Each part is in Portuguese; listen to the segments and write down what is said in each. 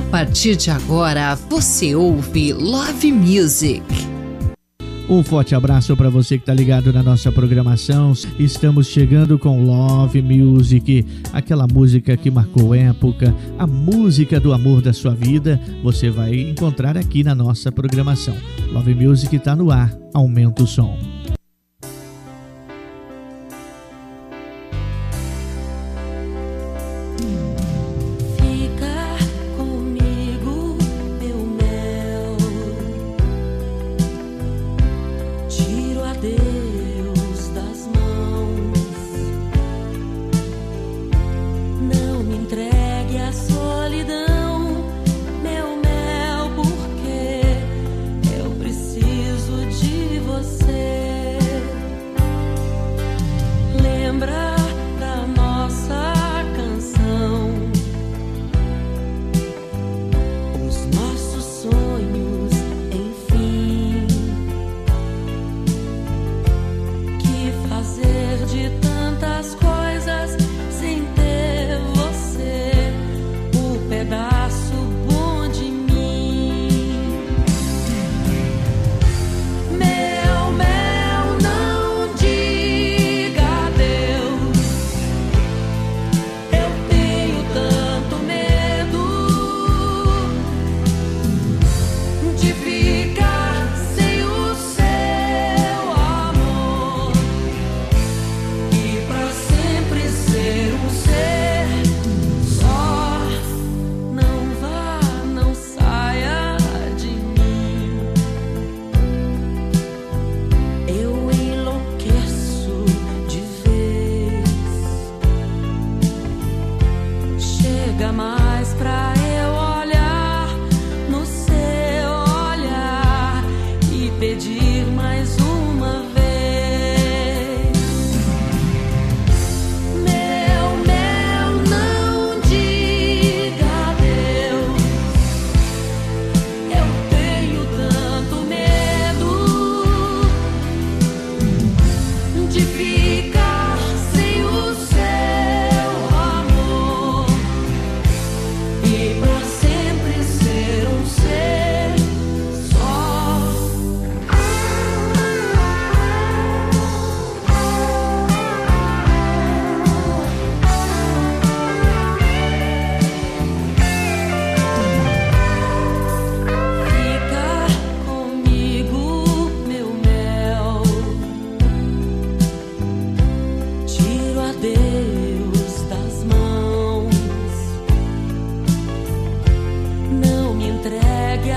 A partir de agora, você ouve Love Music. Um forte abraço para você que está ligado na nossa programação. Estamos chegando com Love Music, aquela música que marcou época, a música do amor da sua vida. Você vai encontrar aqui na nossa programação. Love Music está no ar. Aumenta o som.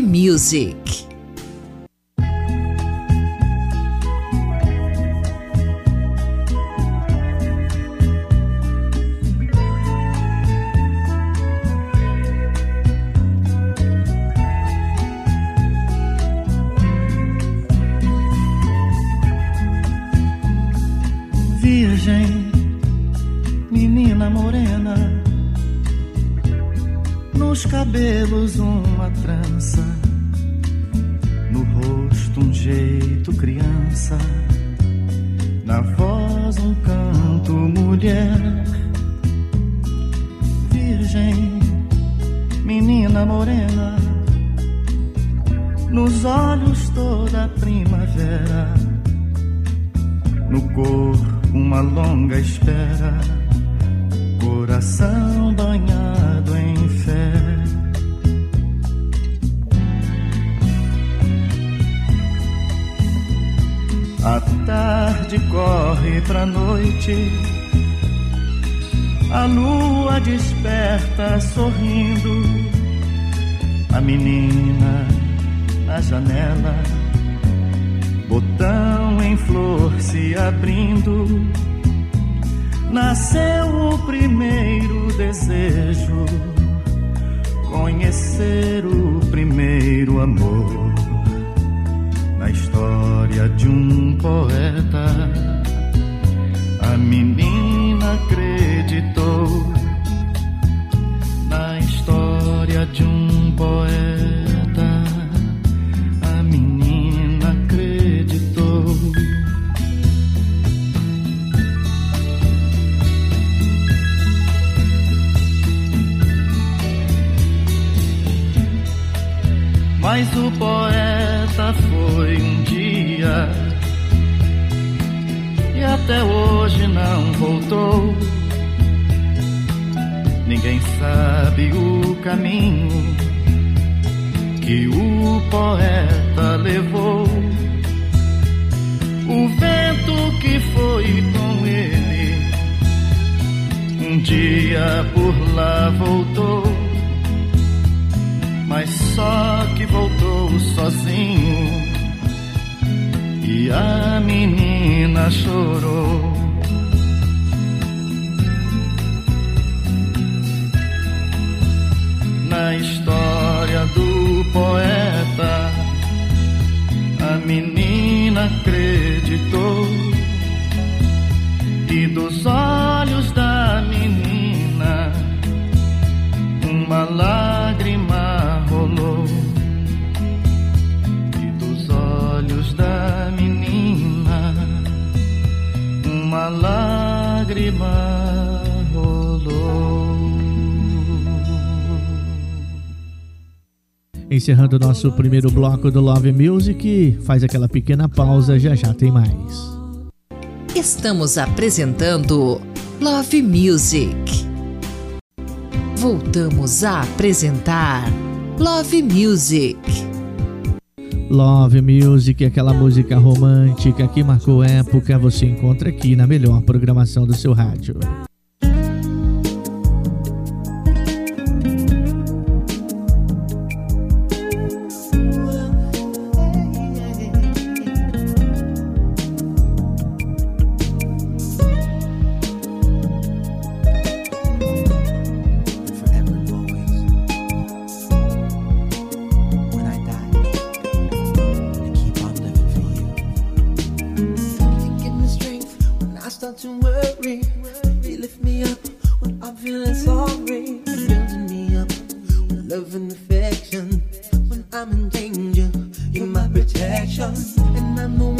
Music. A menina na janela botão em flor se abrindo, nasceu o primeiro desejo, conhecer o primeiro amor. Na história de um poeta, a menina acreditou. História de um poeta Mas o poeta foi um dia e até hoje não voltou. Ninguém sabe o caminho que o poeta levou. O vento que foi com ele um dia por lá voltou mas só que voltou sozinho e a menina chorou. Na história do poeta, a menina acreditou. E dos olhos da menina uma lágrima rolou. E dos olhos da menina uma lágrima rolou. Encerrando nosso primeiro bloco do Love Music, faz aquela pequena pausa, já já tem mais. Estamos apresentando Love Music. Voltamos a apresentar Love Music. Love Music, aquela música romântica que marcou época, você encontra aqui na melhor programação do seu rádio. and I'm the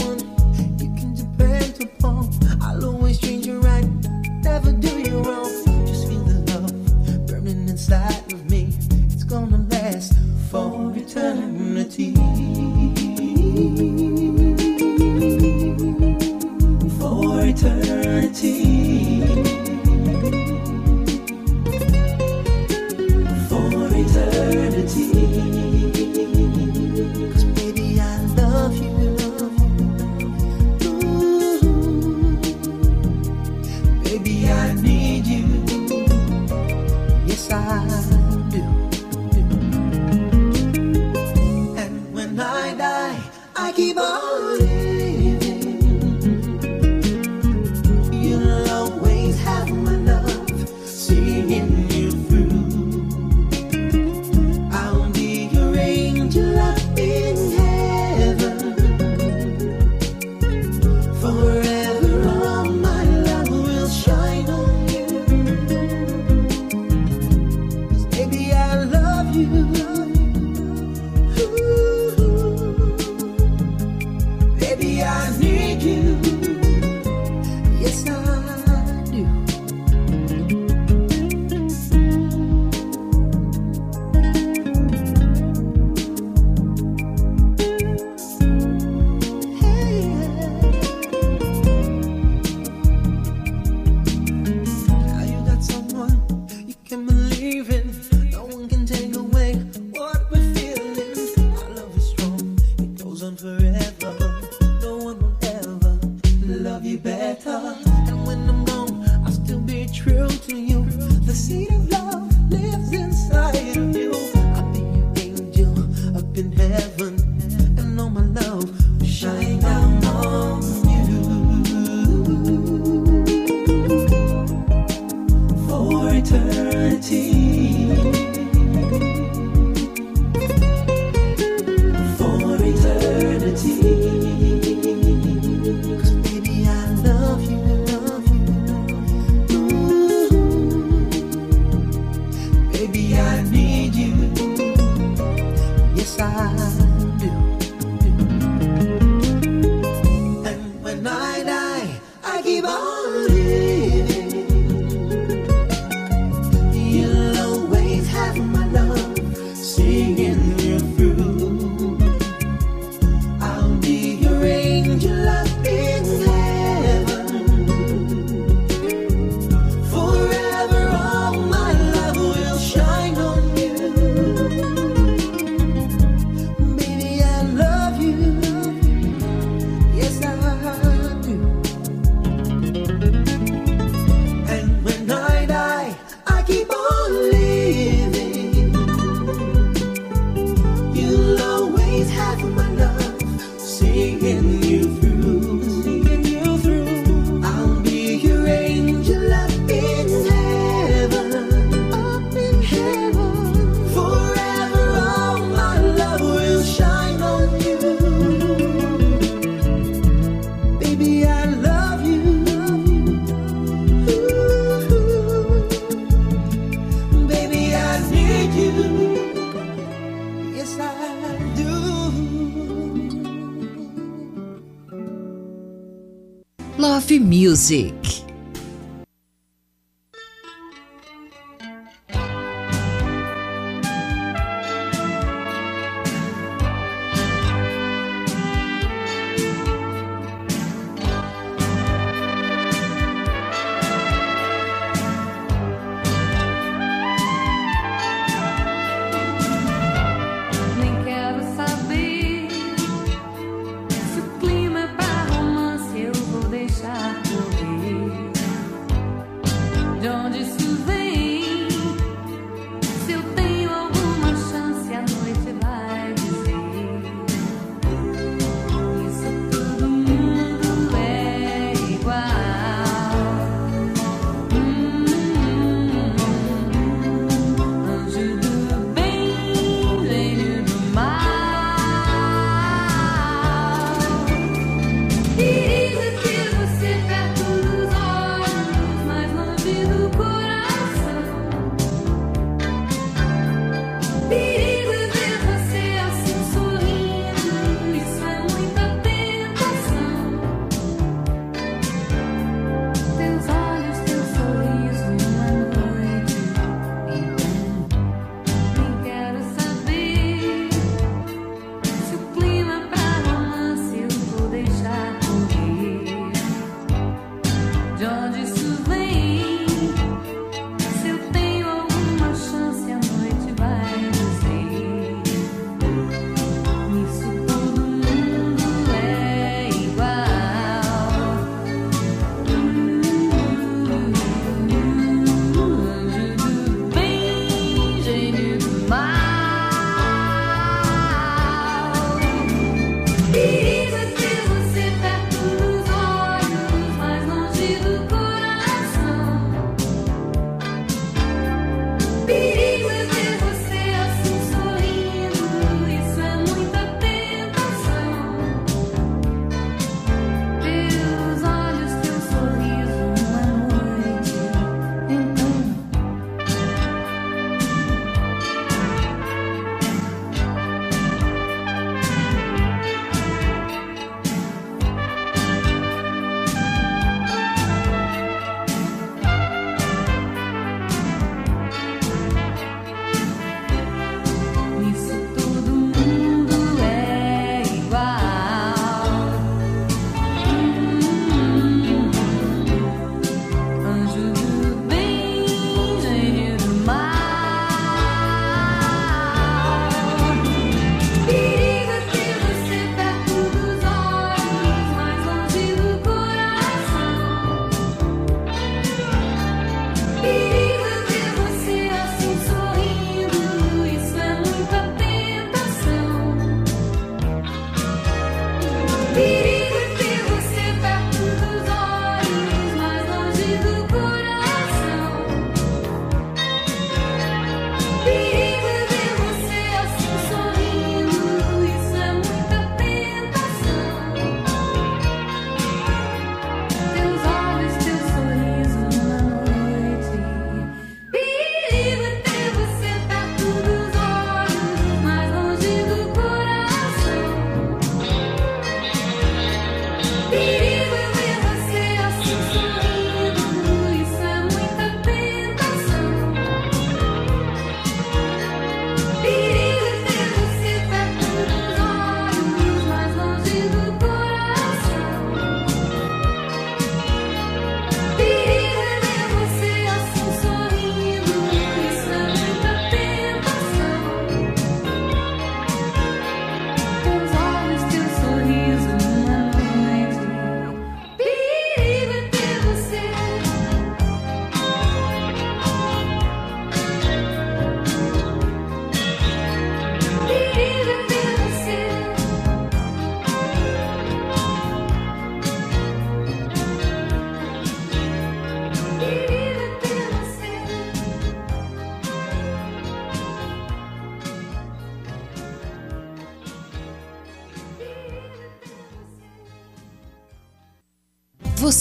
Music.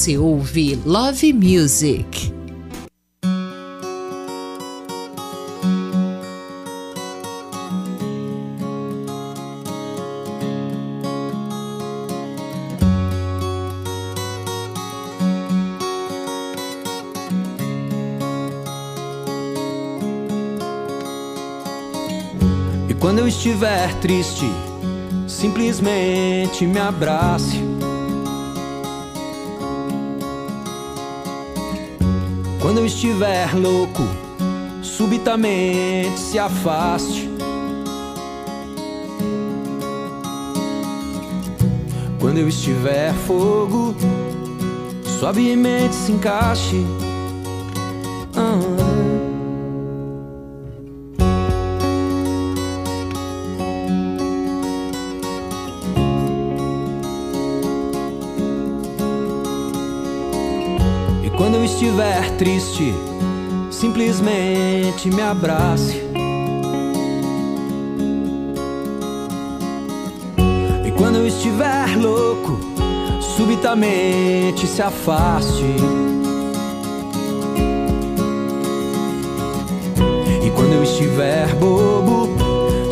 Você ouve Love Music. E quando eu estiver triste, simplesmente me abrace. Quando eu estiver louco, subitamente se afaste. Quando eu estiver fogo, suavemente se encaixe. Ah. Triste, simplesmente me abrace. E quando eu estiver louco, subitamente se afaste. E quando eu estiver bobo,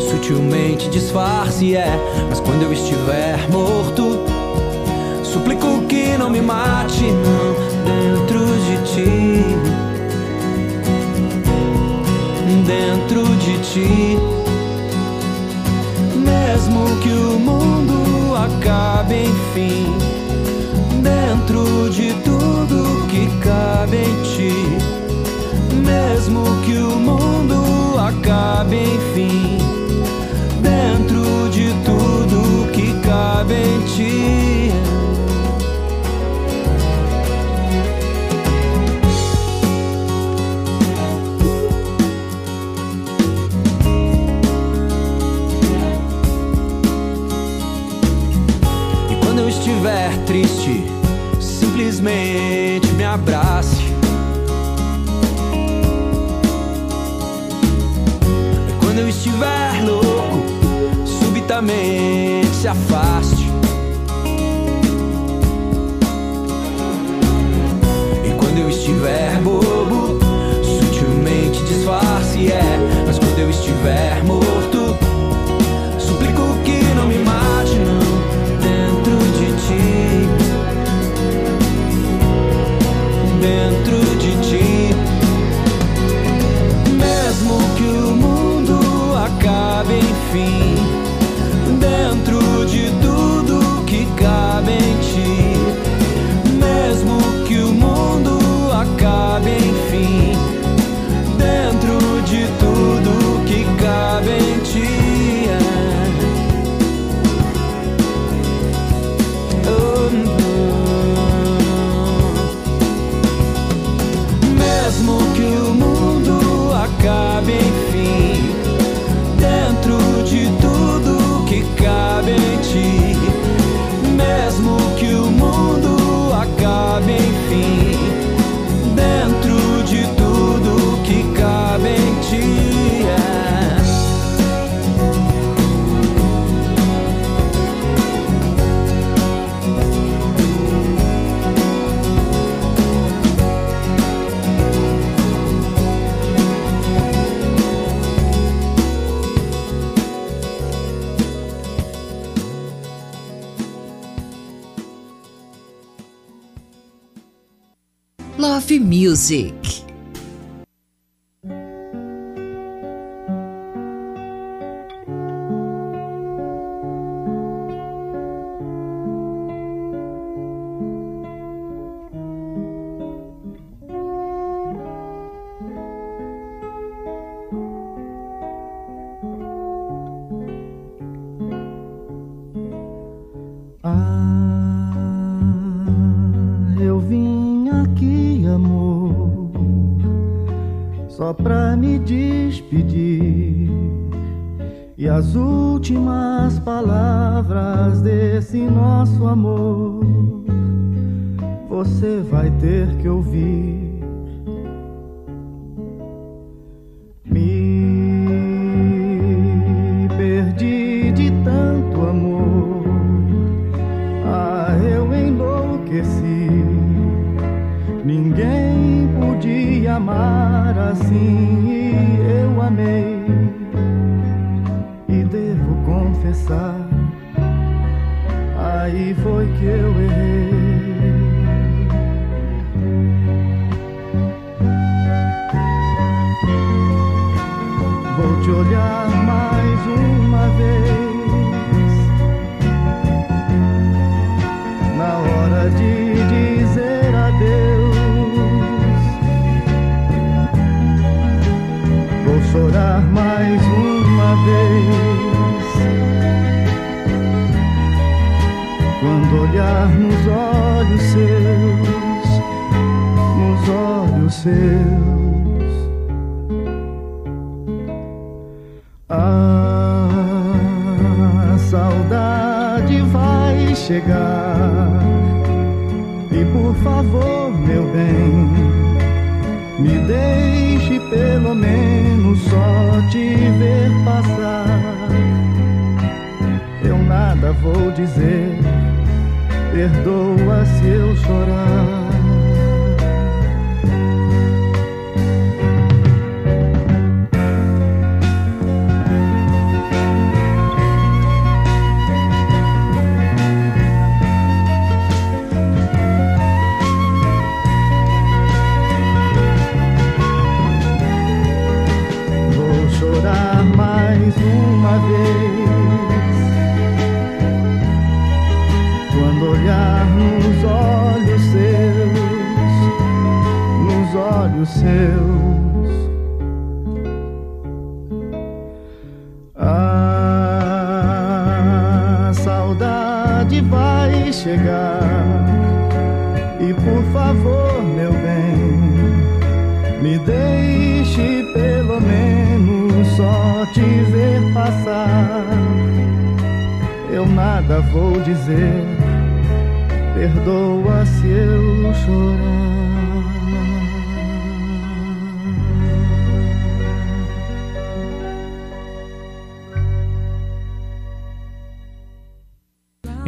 sutilmente disfarce, é. Mas quando eu estiver morto, suplico que não me mate, não, dentro de ti. Dentro de ti. Mesmo que o mundo acabe, enfim. Dentro de tudo que cabe em ti. Mesmo que o mundo acabe, enfim. Dentro de tudo que cabe em ti. Se afaste. Music.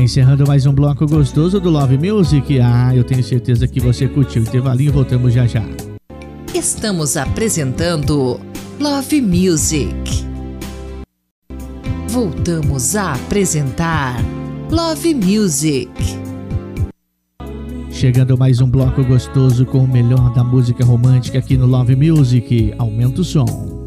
Encerrando mais um bloco gostoso do Love Music. Ah, eu tenho certeza que você curtiu. Intervalinho, voltamos já já. Estamos apresentando Love Music. Voltamos a apresentar Love Music. Chegando mais um bloco gostoso com o melhor da música romântica aqui no Love Music. Aumenta o som.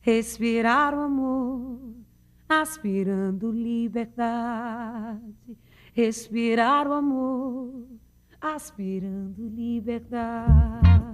Respirar o amor, aspirando liberdade. Respirar o amor, aspirando liberdade.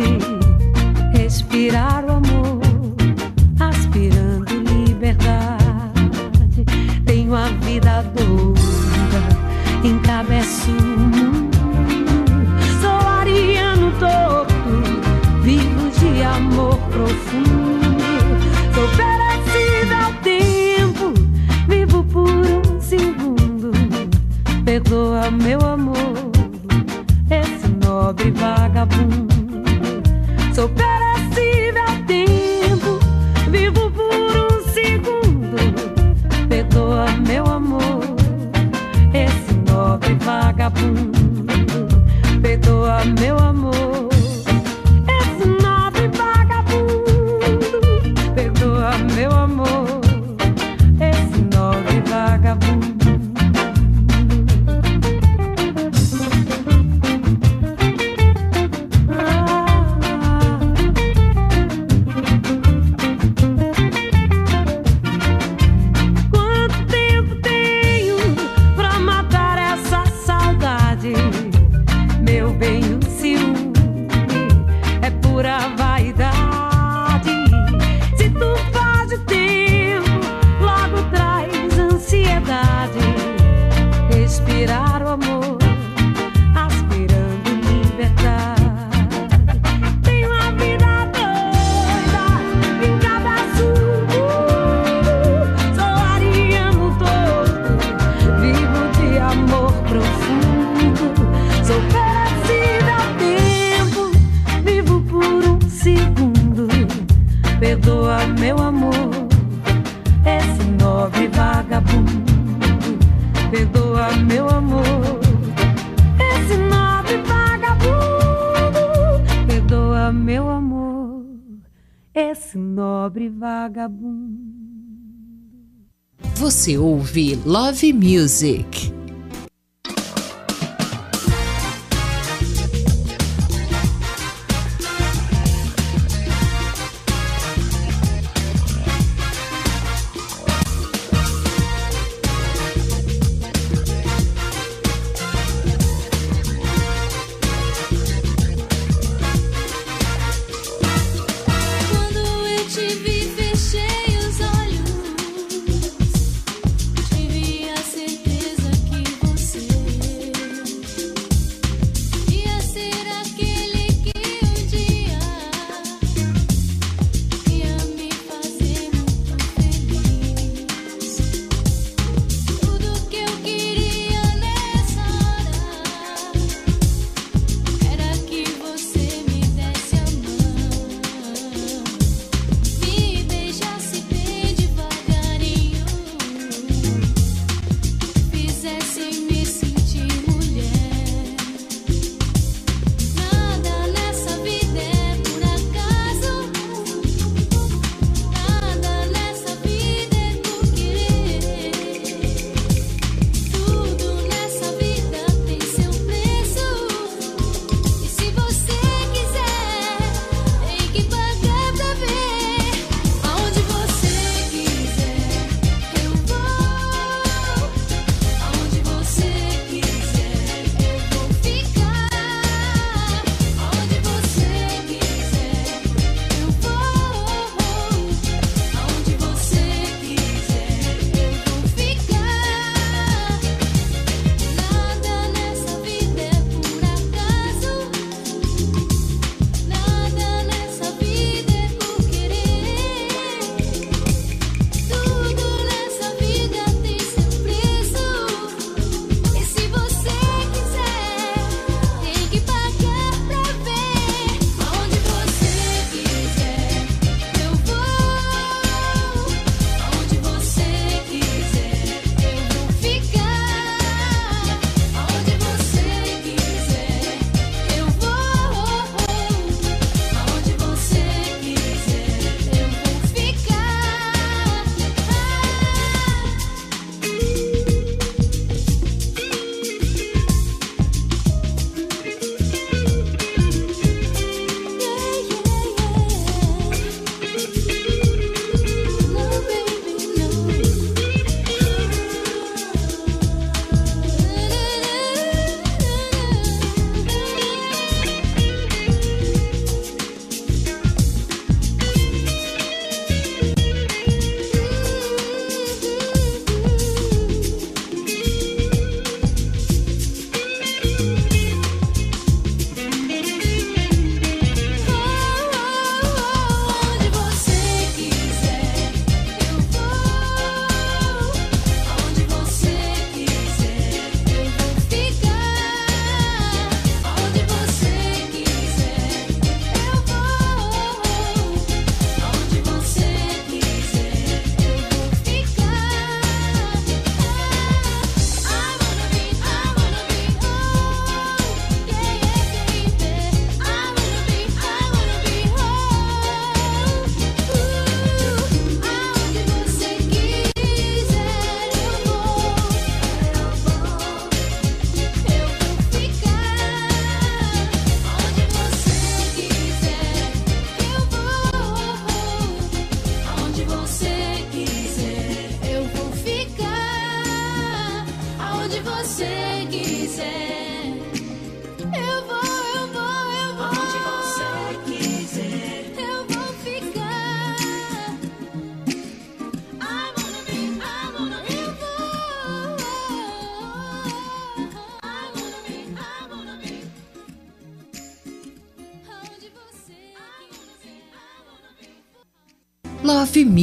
Você ouve Love Music.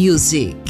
Music.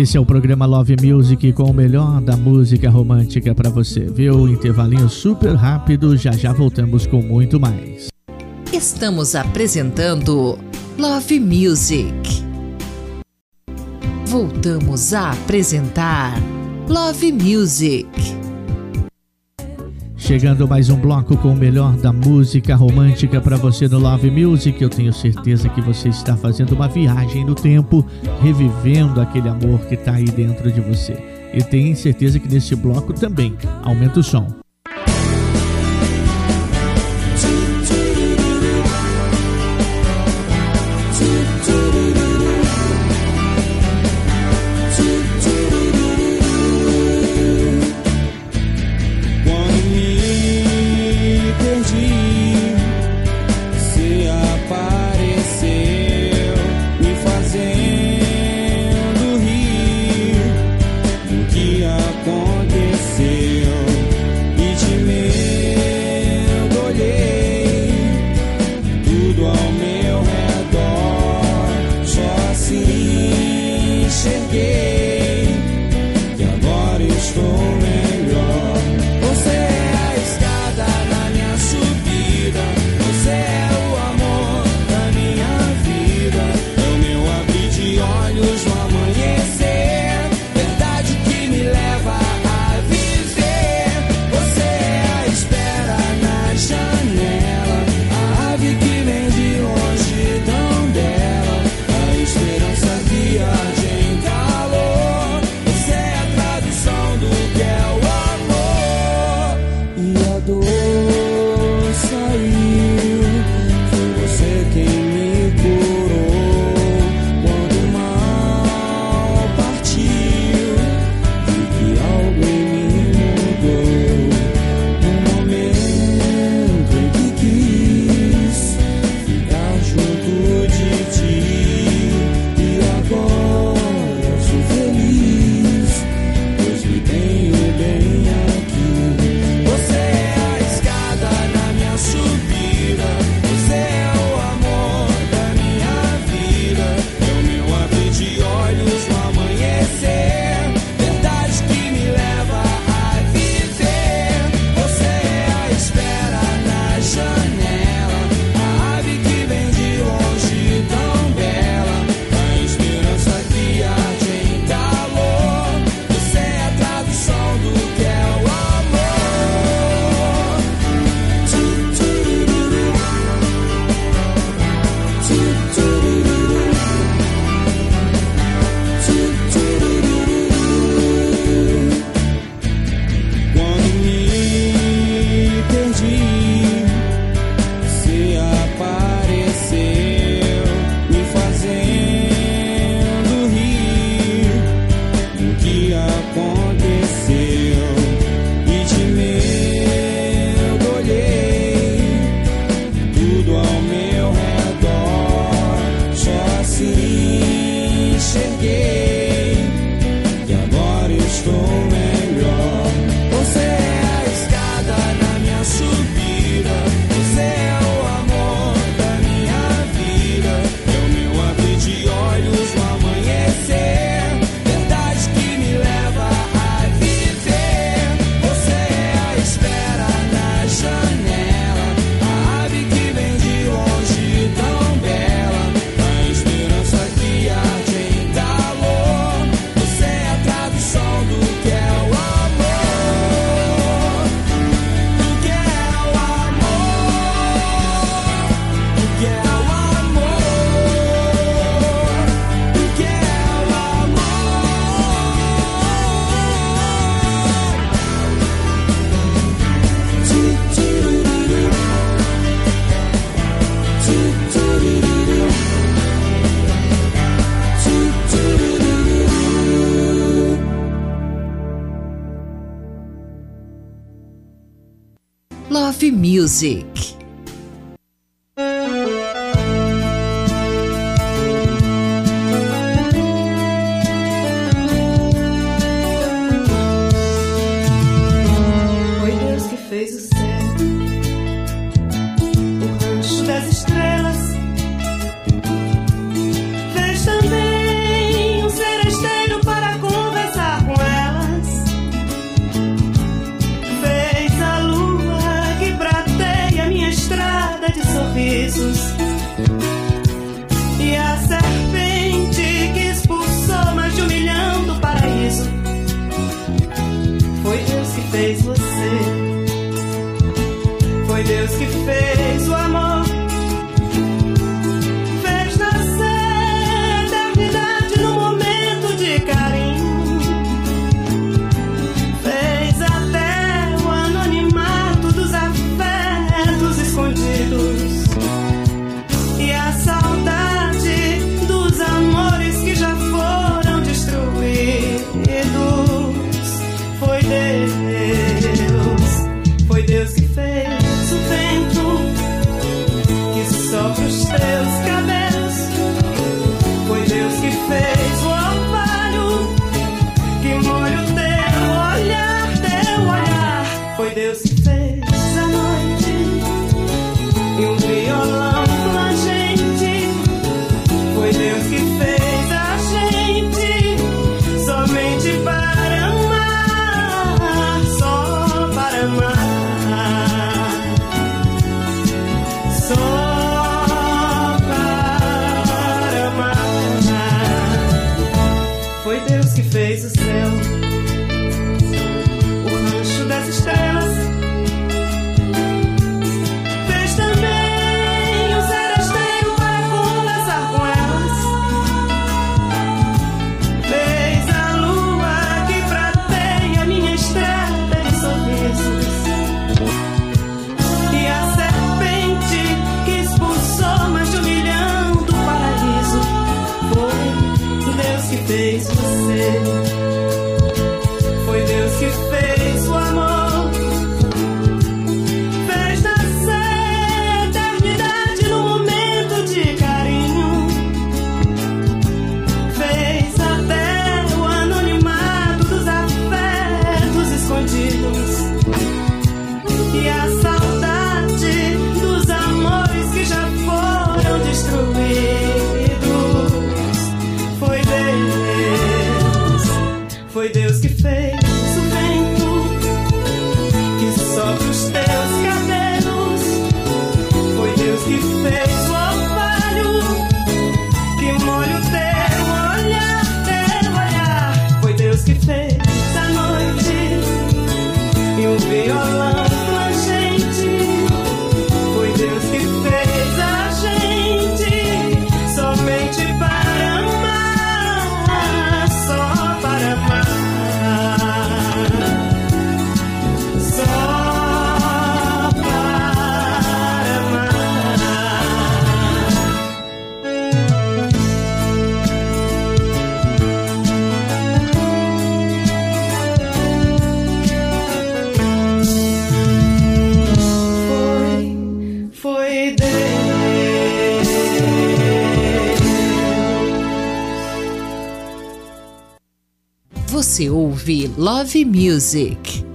Esse é o programa Love Music com o melhor da música romântica para você. Viu? Intervalinho super rápido, já já voltamos com muito mais. Estamos apresentando Love Music. Voltamos a apresentar Love Music. Chegando mais um bloco com o melhor da música romântica para você no Love Music. Eu tenho certeza que você está fazendo uma viagem no tempo, revivendo aquele amor que está aí dentro de você. E tenho certeza que nesse bloco também. Aumenta o som. Love Ouve Love Music.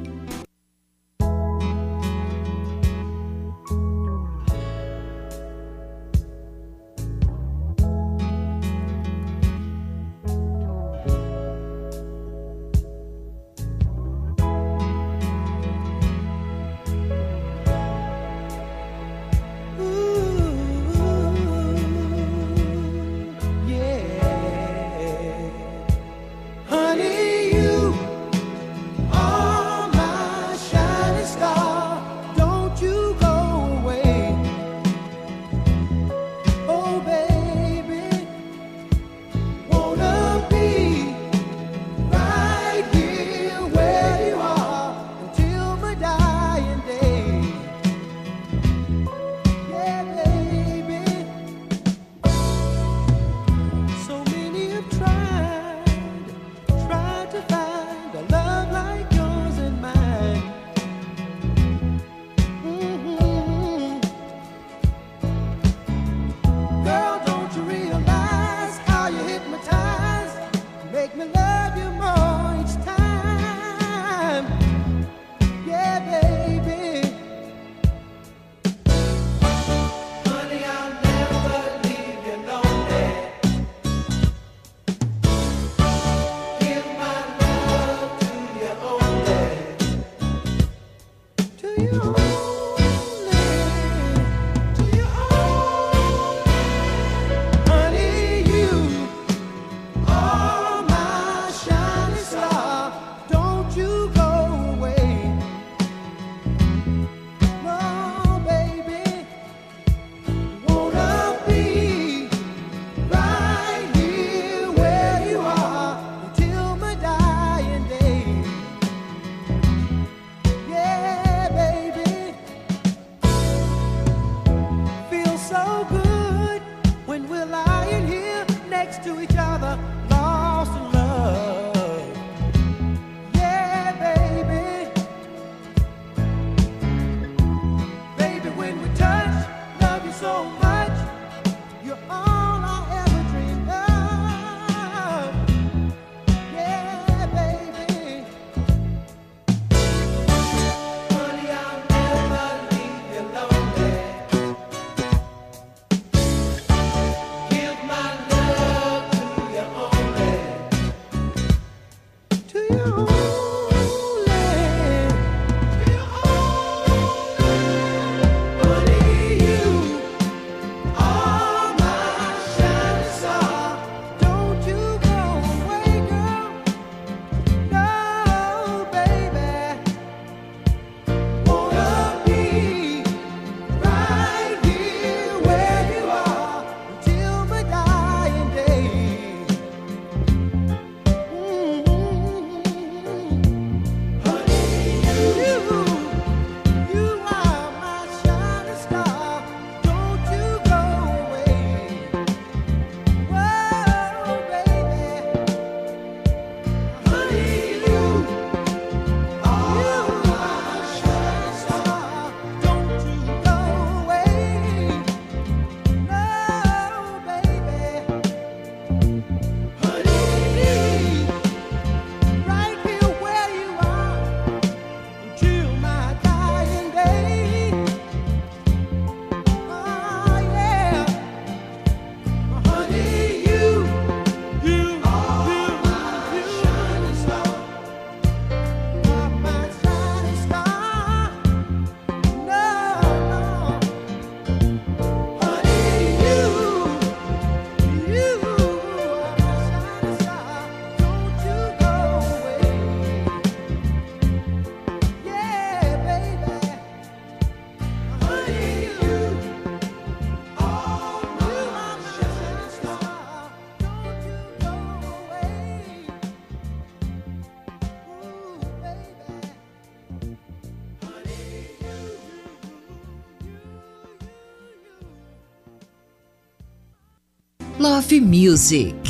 Music.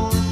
more.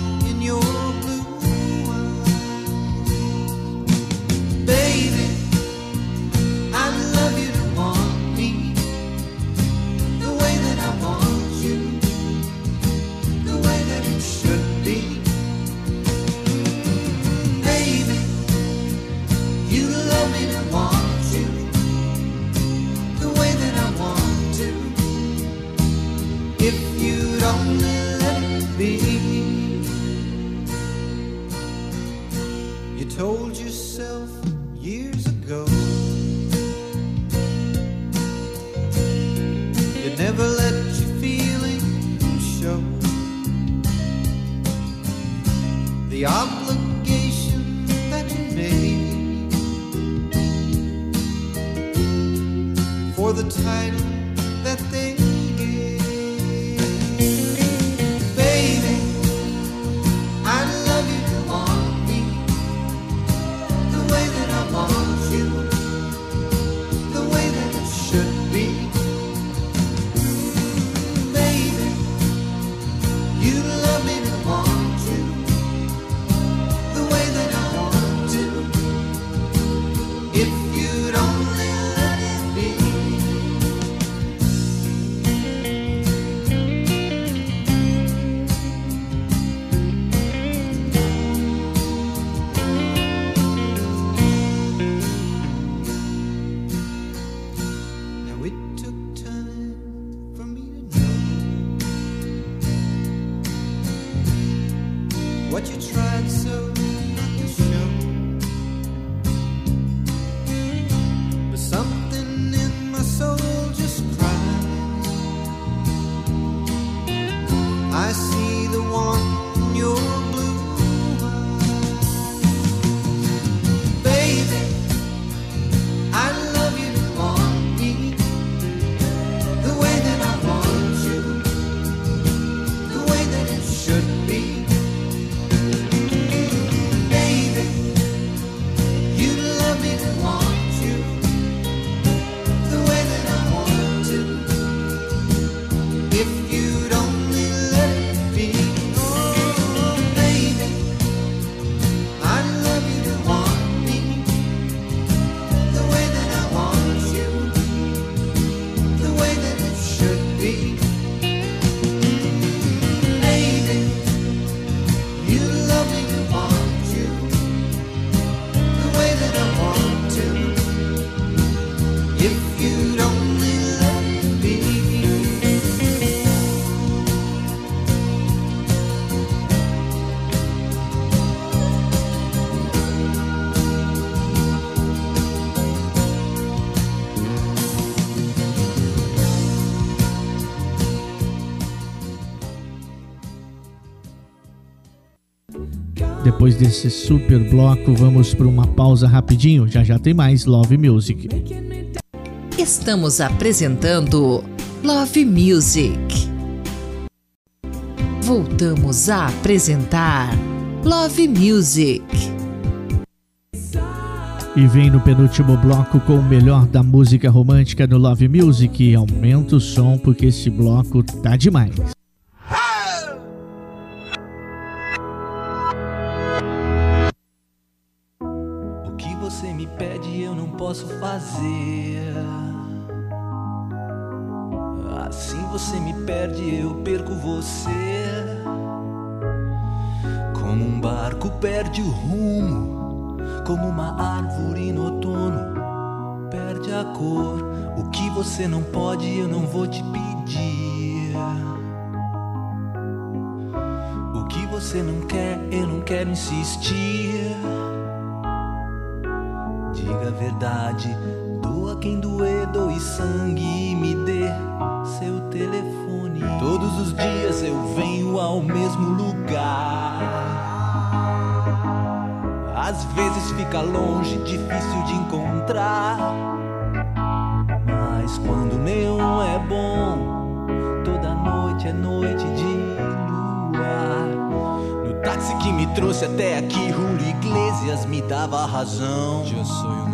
Depois desse super bloco, vamos para uma pausa rapidinho. Já já tem mais Love Music. Estamos apresentando Love Music. Voltamos a apresentar Love Music. E vem no penúltimo bloco com o melhor da música romântica no Love Music. Aumenta o som porque esse bloco tá demais. Assim você me perde, eu perco você. Como um barco perde o rumo, como uma árvore no outono perde a cor. O que você não pode, eu não vou te pedir. O que você não quer, eu não quero insistir diga a verdade. Doa quem doer, doe sangue e me dê seu telefone. Todos os dias eu venho ao mesmo lugar. Às vezes fica longe, difícil de encontrar. Mas quando neon é bom, toda noite é noite de táxi que me trouxe até aqui, Julio Iglesias me dava razão. Eu sou o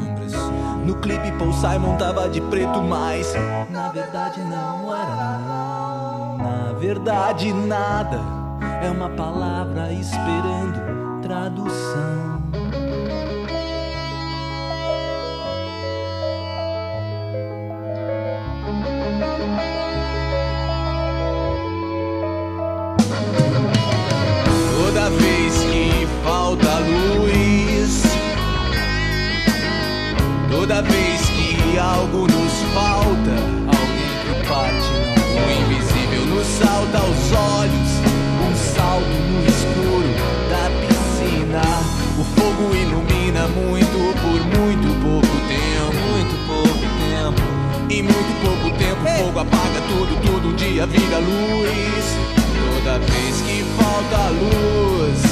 no clipe Paul Simon tava de preto, mas na verdade não era não. Na verdade nada é uma palavra esperando tradução. Fogo apaga tudo, tudo dia vira luz. Toda vez que falta luz,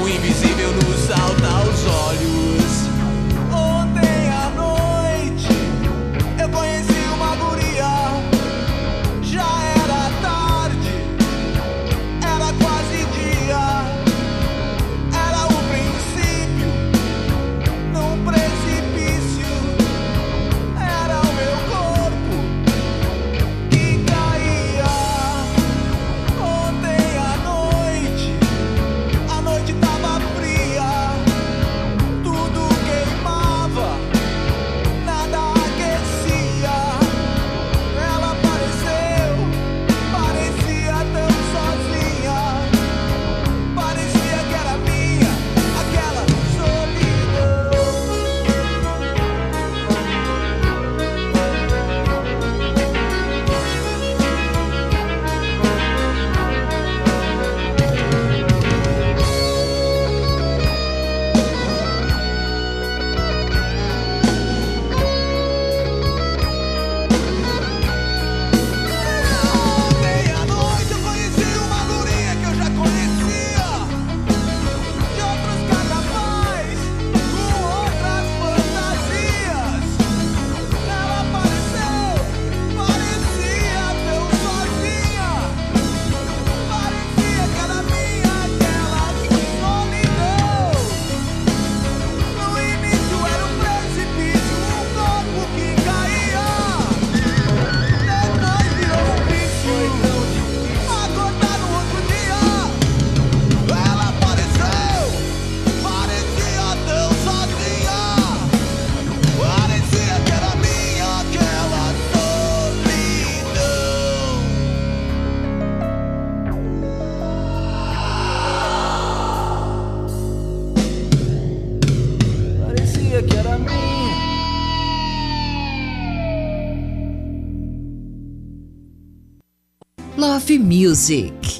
o invisível nos salta aos olhos. Music.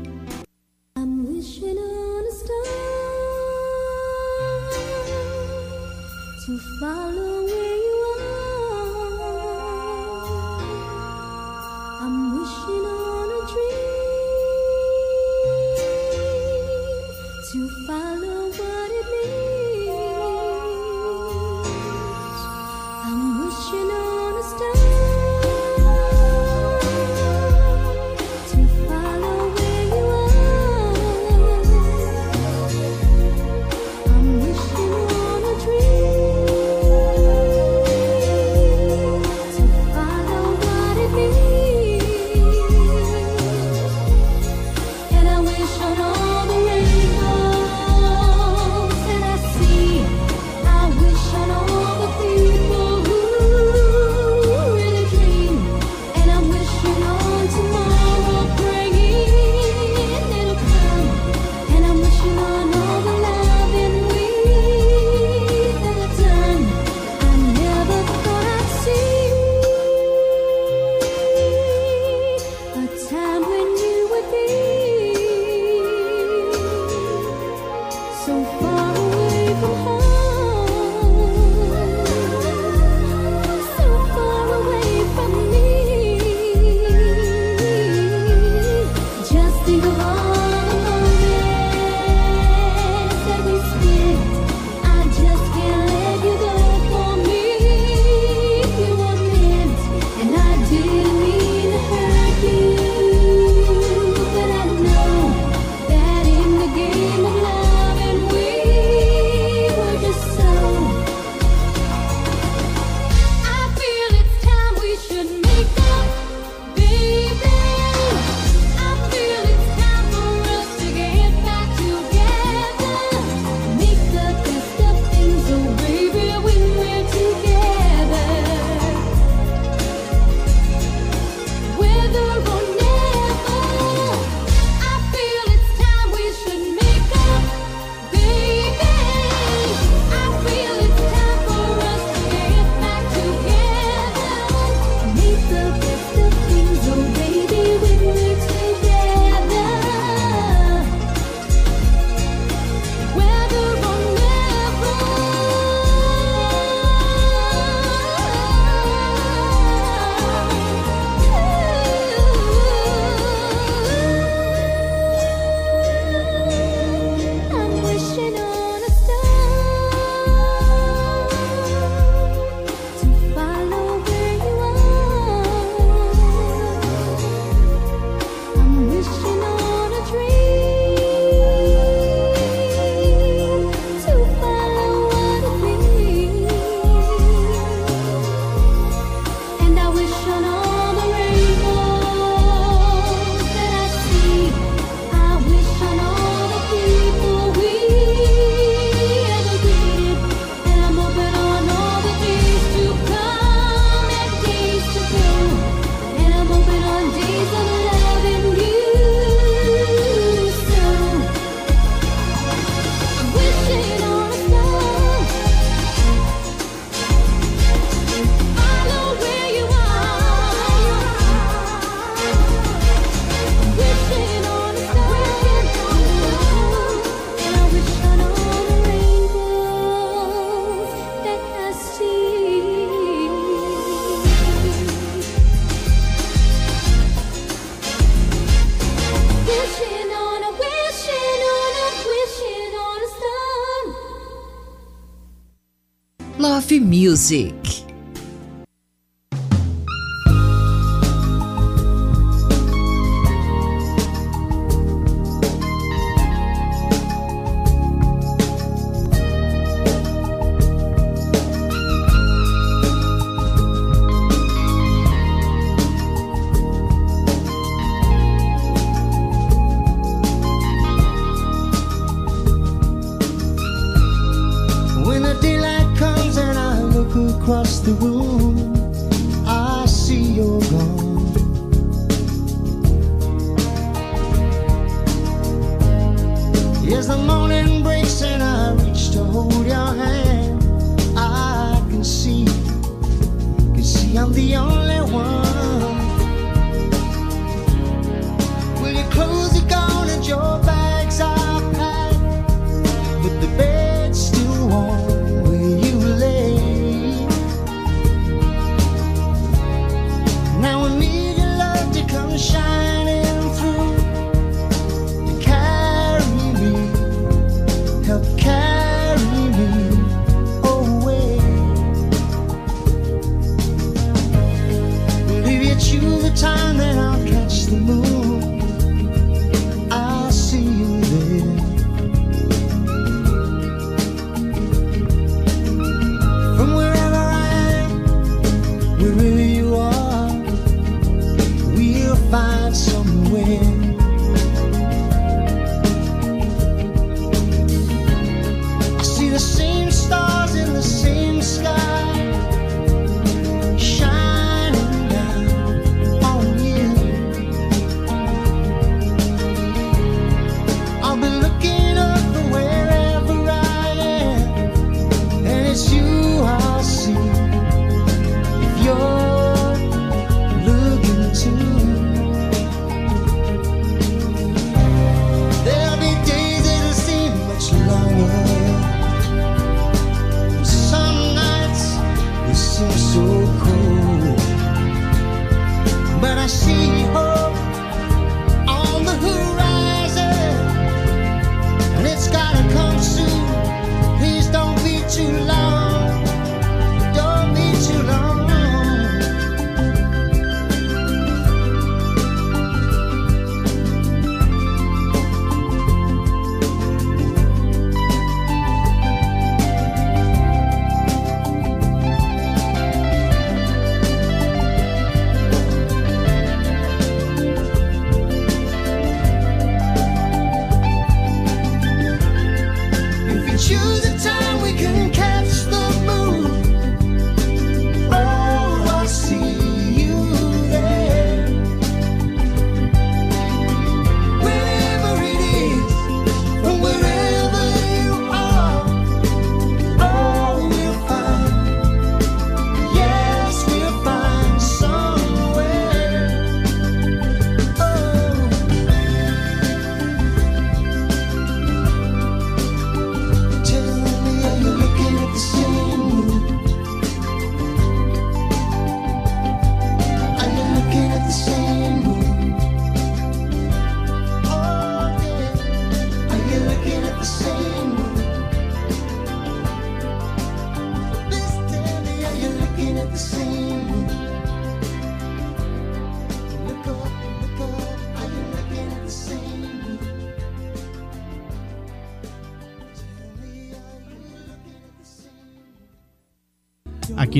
Music.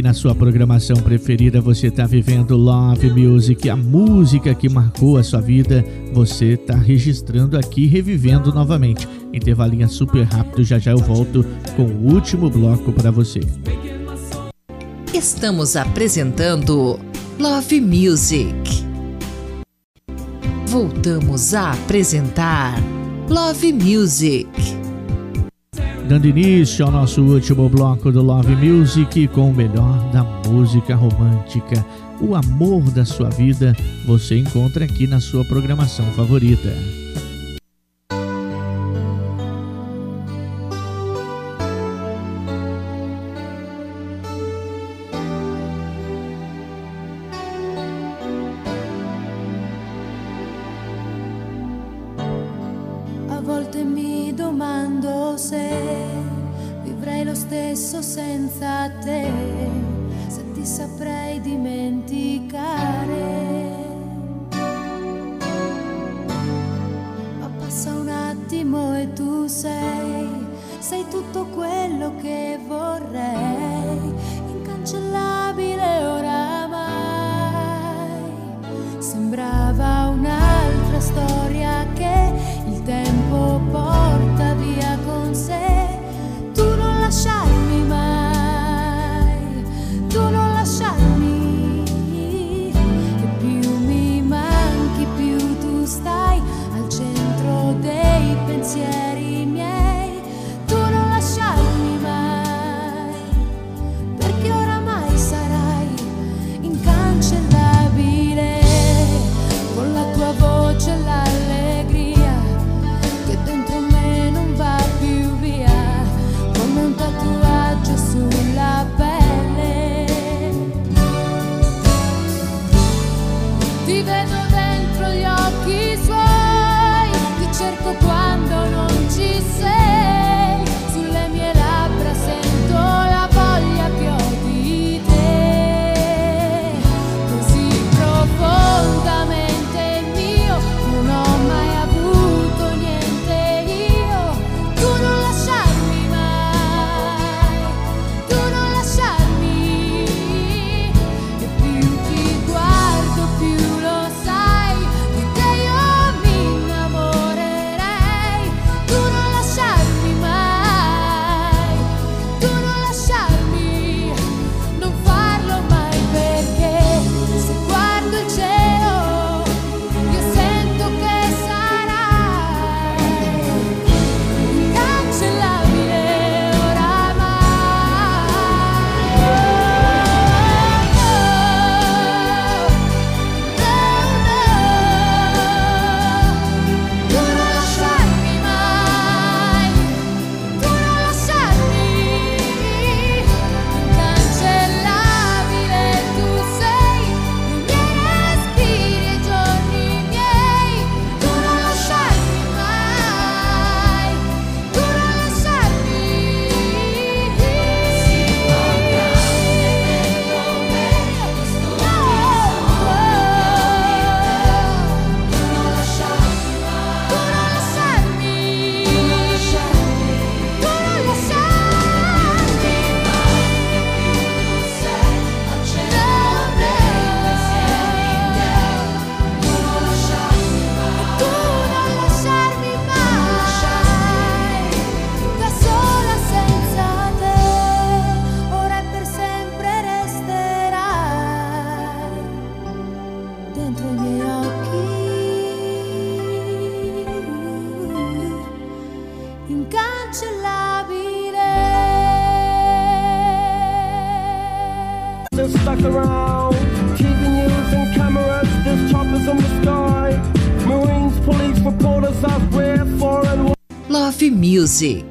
na sua programação preferida. Você está vivendo Love Music, a música que marcou a sua vida. Você está registrando aqui, revivendo novamente. Intervalinha super rápido, já já eu volto com o último bloco para você. Estamos apresentando Love Music. Voltamos a apresentar Love Music dando início ao nosso último bloco do Love Music com o melhor da música romântica. O amor da sua vida você encontra aqui na sua programação favorita. A volte mi domando se lo stesso senza te, se ti saprei dimenticare. Ma passa un attimo e tu sei, sei tutto quello che musée.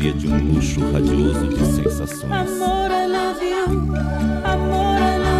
alegria de um luxo radioso de sensações. Amor, I love you. Amor, I love you.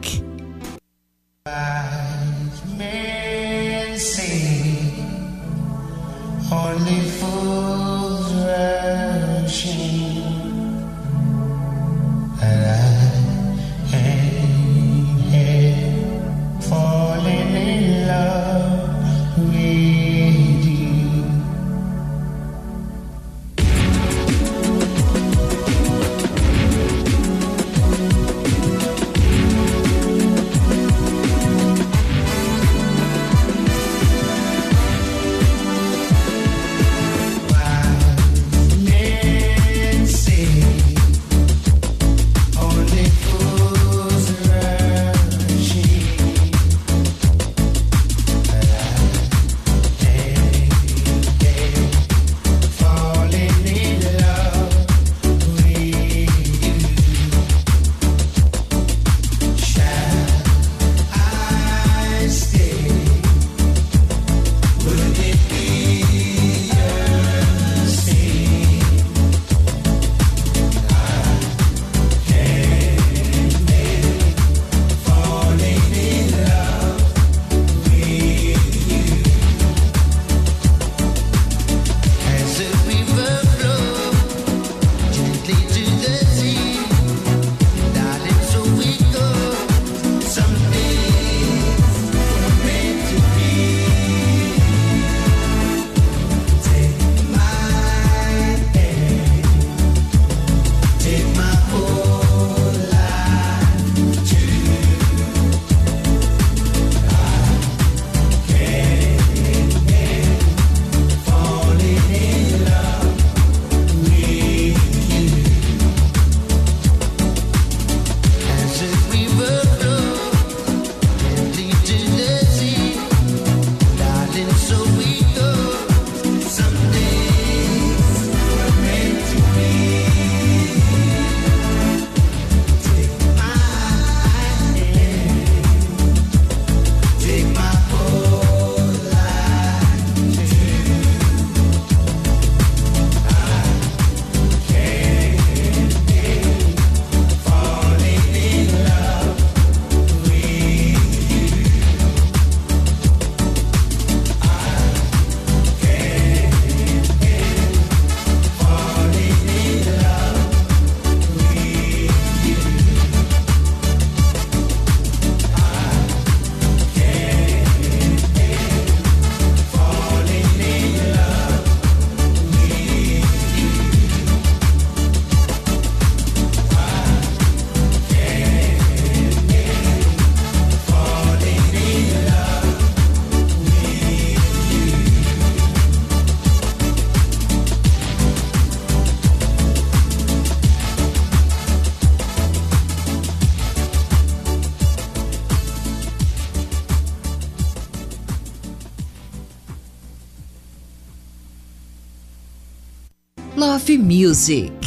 Music.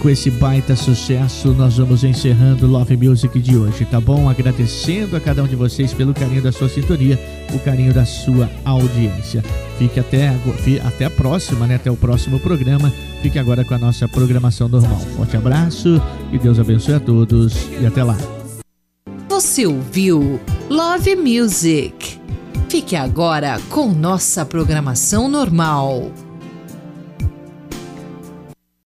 com esse baita sucesso, nós vamos encerrando Love Music de hoje, tá bom? Agradecendo a cada um de vocês pelo carinho da sua sintonia, o carinho da sua audiência. Fique até, até a próxima, né? Até o próximo programa. Fique agora com a nossa programação normal. Forte abraço e Deus abençoe a todos e até lá. Você ouviu Love Music. Fique agora com nossa programação normal.